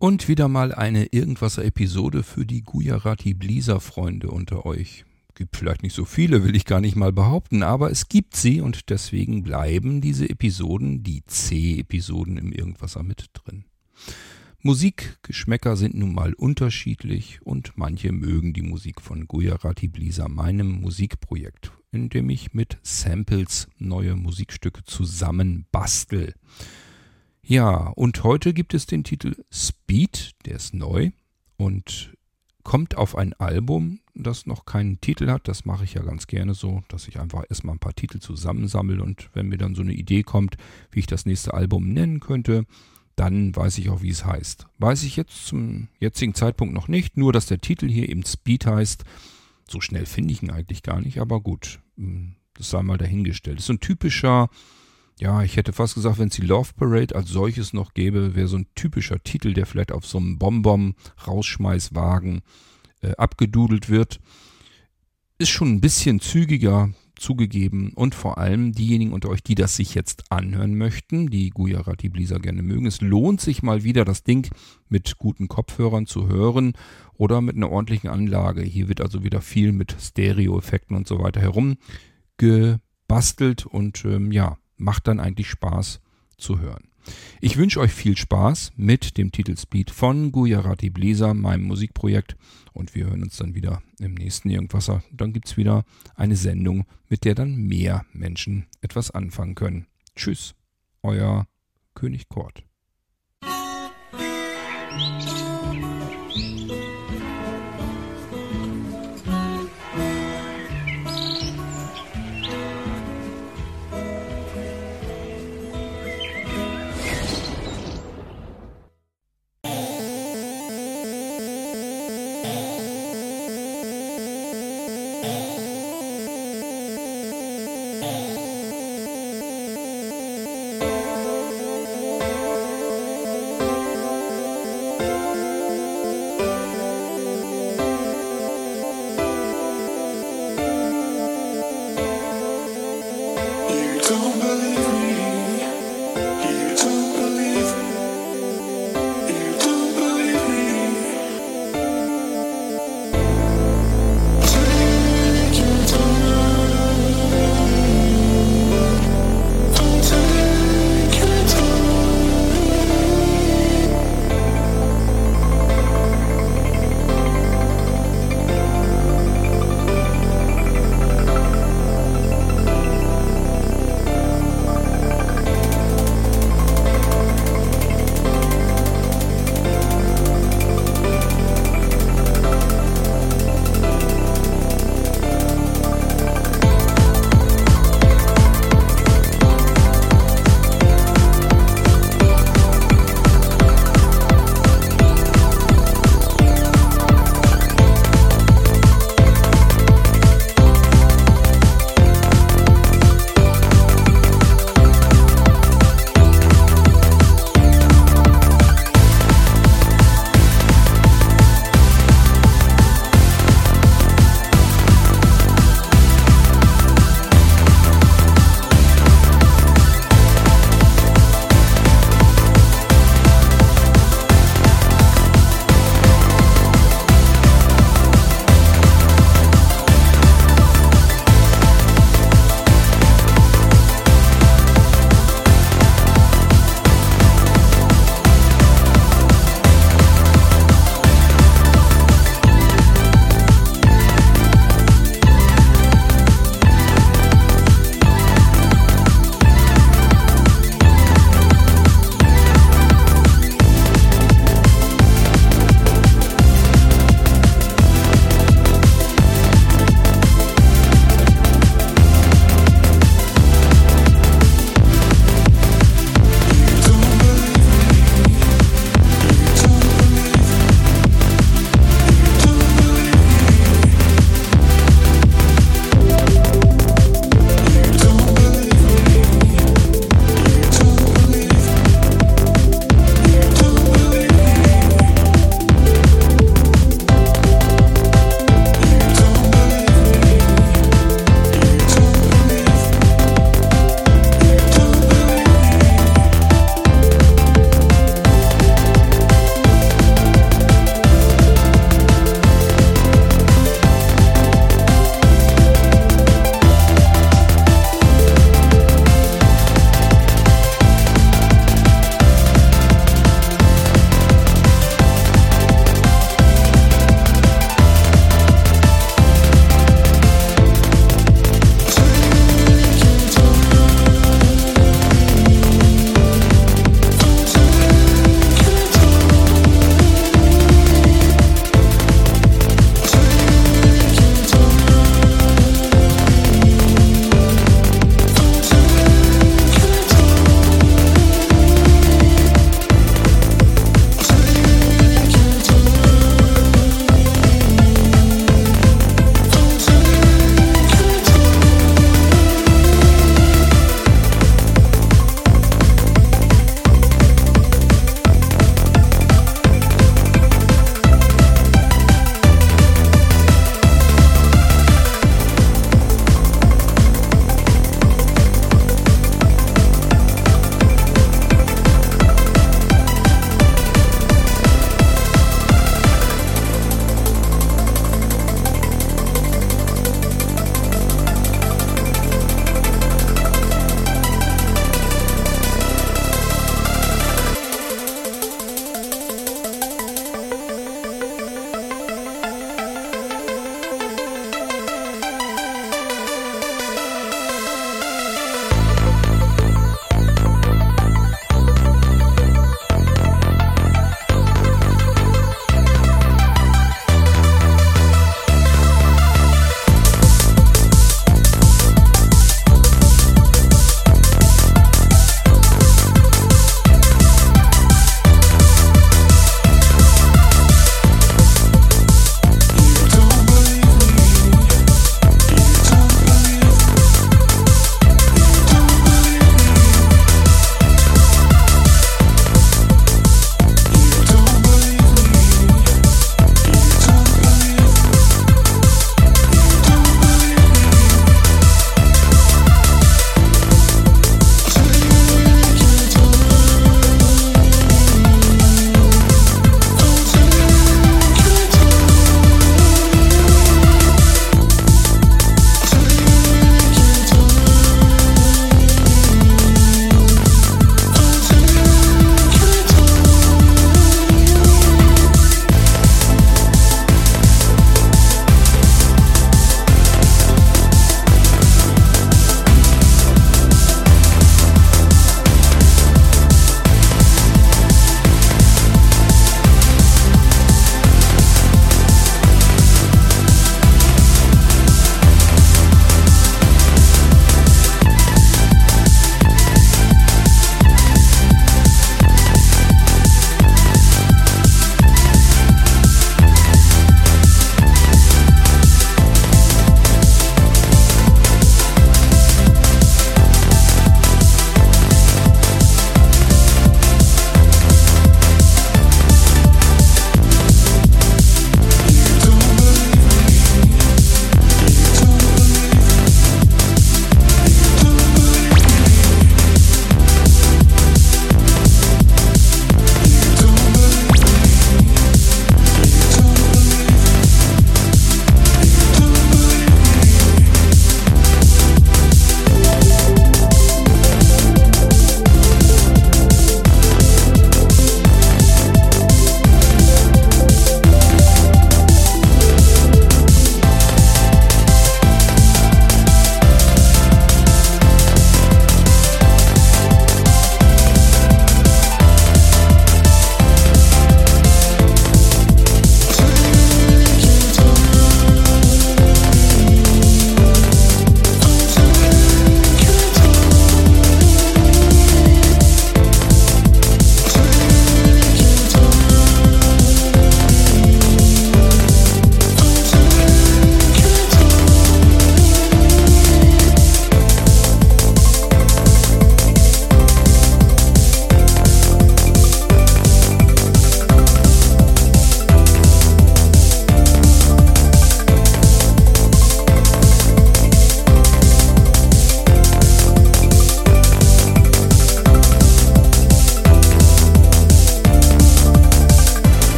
Und wieder mal eine Irgendwasser-Episode für die Gujarati Blieser-Freunde unter euch. Gibt vielleicht nicht so viele, will ich gar nicht mal behaupten, aber es gibt sie und deswegen bleiben diese Episoden, die C-Episoden im Irgendwasser mit drin. Musikgeschmäcker sind nun mal unterschiedlich und manche mögen die Musik von Gujarati Blisa, meinem Musikprojekt, in dem ich mit Samples neue Musikstücke zusammen bastel. Ja, und heute gibt es den Titel Speed, der ist neu und kommt auf ein Album, das noch keinen Titel hat. Das mache ich ja ganz gerne so, dass ich einfach erstmal ein paar Titel zusammensammle und wenn mir dann so eine Idee kommt, wie ich das nächste Album nennen könnte, dann weiß ich auch, wie es heißt. Weiß ich jetzt zum jetzigen Zeitpunkt noch nicht, nur dass der Titel hier eben Speed heißt. So schnell finde ich ihn eigentlich gar nicht, aber gut, hm, das sei mal dahingestellt. Das ist ein typischer ja, ich hätte fast gesagt, wenn es die Love Parade als solches noch gäbe, wäre so ein typischer Titel, der vielleicht auf so einem Bonbon-Rausschmeißwagen äh, abgedudelt wird. Ist schon ein bisschen zügiger zugegeben und vor allem diejenigen unter euch, die das sich jetzt anhören möchten, die Gujarati Blisa gerne mögen. Es lohnt sich mal wieder, das Ding mit guten Kopfhörern zu hören oder mit einer ordentlichen Anlage. Hier wird also wieder viel mit Stereo-Effekten und so weiter herumgebastelt und ähm, ja, macht dann eigentlich Spaß zu hören. Ich wünsche euch viel Spaß mit dem Titel Speed von Gujarati Bläser, meinem Musikprojekt. Und wir hören uns dann wieder im nächsten Irgendwasser. Dann gibt es wieder eine Sendung, mit der dann mehr Menschen etwas anfangen können. Tschüss, euer König Kort.